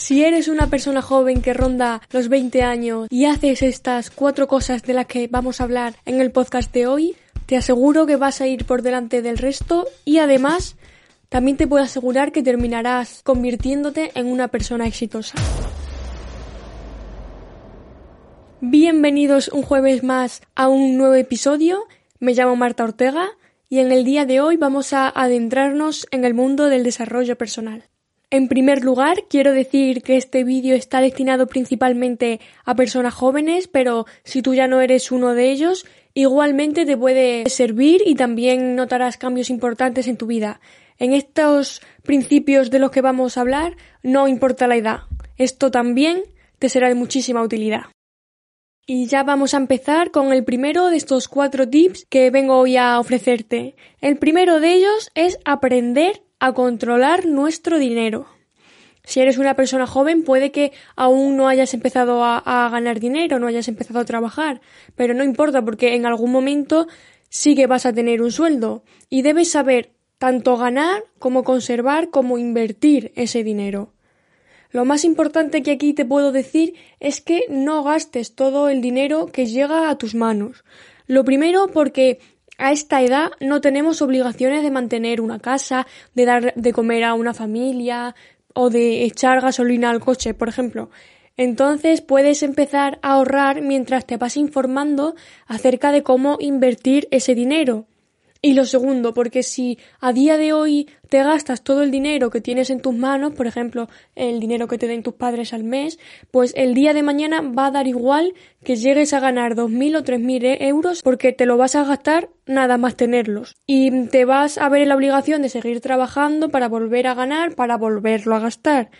Si eres una persona joven que ronda los 20 años y haces estas cuatro cosas de las que vamos a hablar en el podcast de hoy, te aseguro que vas a ir por delante del resto y además también te puedo asegurar que terminarás convirtiéndote en una persona exitosa. Bienvenidos un jueves más a un nuevo episodio. Me llamo Marta Ortega y en el día de hoy vamos a adentrarnos en el mundo del desarrollo personal. En primer lugar, quiero decir que este vídeo está destinado principalmente a personas jóvenes, pero si tú ya no eres uno de ellos, igualmente te puede servir y también notarás cambios importantes en tu vida. En estos principios de los que vamos a hablar, no importa la edad. Esto también te será de muchísima utilidad. Y ya vamos a empezar con el primero de estos cuatro tips que vengo hoy a ofrecerte. El primero de ellos es aprender a controlar nuestro dinero. Si eres una persona joven, puede que aún no hayas empezado a, ganar dinero, no hayas empezado a trabajar, pero no importa porque en algún momento sí que vas a tener un sueldo y debes saber tanto ganar como conservar como invertir ese dinero. Lo más importante que aquí te puedo decir es que no gastes todo el dinero que llega a tus manos. Lo primero porque a esta edad no tenemos obligaciones de mantener una casa, de dar de comer a una familia o de echar gasolina al coche, por ejemplo. Entonces puedes empezar a ahorrar mientras te vas informando acerca de cómo invertir ese dinero. Y lo segundo, porque si a día de hoy te gastas todo el dinero que tienes en tus manos, por ejemplo, el dinero que te den tus padres al mes, pues el día de mañana va a dar igual que llegues a ganar 2.000 o 3.000 euros porque te lo vas a gastar nada más tenerlos. Y te vas a ver la obligación de seguir trabajando para volver a ganar, para volverlo a gastar.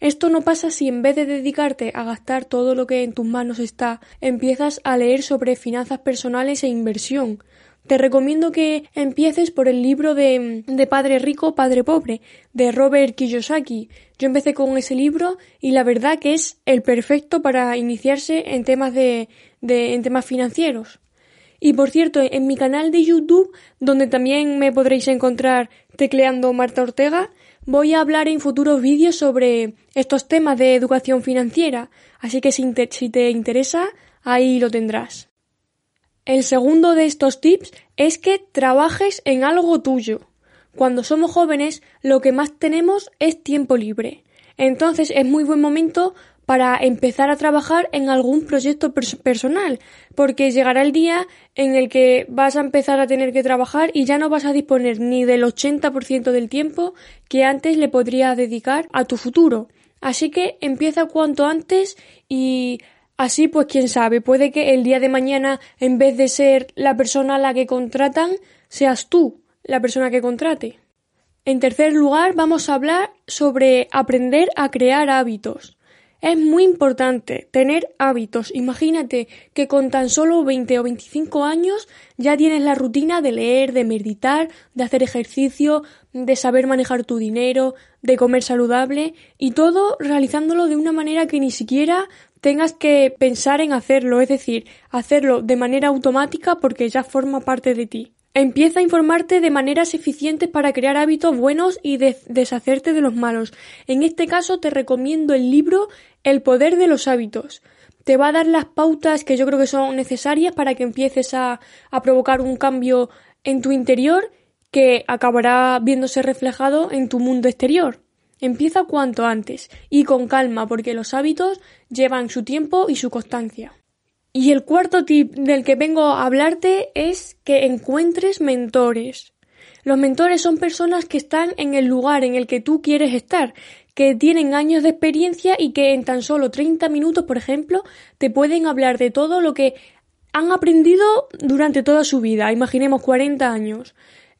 Esto no pasa si en vez de dedicarte a gastar todo lo que en tus manos está, empiezas a leer sobre finanzas personales e inversión te recomiendo que empieces por el libro de, Padre Rico, Padre Pobre, de Robert Kiyosaki. Yo empecé con ese libro y la verdad que es el perfecto para iniciarse en temas de en temas financieros. Y por cierto, en mi canal de YouTube, donde también me podréis encontrar tecleando Marta Ortega, voy a hablar en futuros vídeos sobre estos temas de educación financiera, así que si te interesa, ahí lo tendrás. El segundo de estos tips es que trabajes en algo tuyo. Cuando somos jóvenes, lo que más tenemos es tiempo libre. Entonces es muy buen momento para empezar a trabajar en algún proyecto personal, porque llegará el día en el que vas a empezar a tener que trabajar y ya no vas a disponer ni del 80% del tiempo que antes le podrías dedicar a tu futuro. Así que empieza cuanto antes y Así pues, quién sabe, puede que el día de mañana, en vez de ser la persona a la que contratan, seas tú la persona que contrate. En tercer lugar, vamos a hablar sobre aprender a crear hábitos. Es muy importante tener hábitos. Imagínate que con tan solo 20 o 25 años ya tienes la rutina de leer, de meditar, de hacer ejercicio, de saber manejar tu dinero, de comer saludable y todo realizándolo de una manera que ni siquiera tengas que pensar en hacerlo, es decir, hacerlo de manera automática porque ya forma parte de ti. Empieza a informarte de maneras eficientes para crear hábitos buenos y deshacerte de los malos. En este caso te recomiendo el libro El poder de los hábitos. Te va a dar las pautas que yo creo que son necesarias para que empieces a, provocar un cambio en tu interior que acabará viéndose reflejado en tu mundo exterior. Empieza cuanto antes y con calma porque los hábitos llevan su tiempo y su constancia. Y el cuarto tip del que vengo a hablarte es que encuentres mentores. Los mentores son personas que están en el lugar en el que tú quieres estar, que tienen años de experiencia y que en tan solo 30 minutos, por ejemplo, te pueden hablar de todo lo que han aprendido durante toda su vida. Imaginemos 40 años.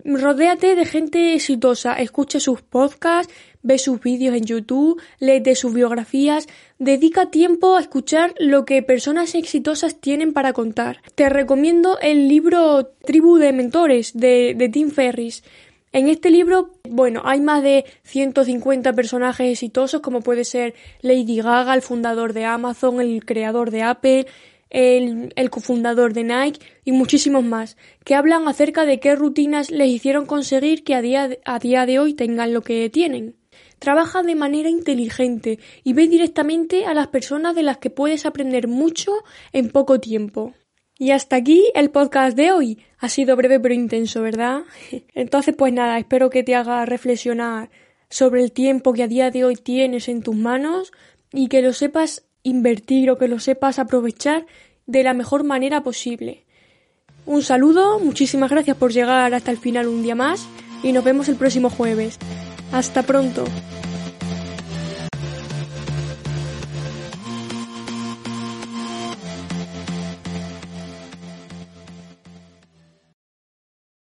Rodéate de gente exitosa, escucha sus podcasts, ve sus vídeos en YouTube, de sus biografías, dedica tiempo a escuchar lo que personas exitosas tienen para contar. Te recomiendo el libro Tribu de Mentores de, de Tim Ferris. En este libro, bueno, hay más de 150 personajes exitosos como puede ser Lady Gaga, el fundador de Amazon, el creador de Apple, el, cofundador de Nike y muchísimos más, que hablan acerca de qué rutinas les hicieron conseguir que a día, a día de hoy tengan lo que tienen. Trabaja de manera inteligente y ve directamente a las personas de las que puedes aprender mucho en poco tiempo. Y hasta aquí el podcast de hoy. Ha sido breve pero intenso, ¿verdad? Entonces, pues nada, espero que te haga reflexionar sobre el tiempo que a día de hoy tienes en tus manos y que lo sepas invertir o que lo sepas aprovechar de la mejor manera posible. Un saludo, muchísimas gracias por llegar hasta el final un día más y nos vemos el próximo jueves. Hasta pronto.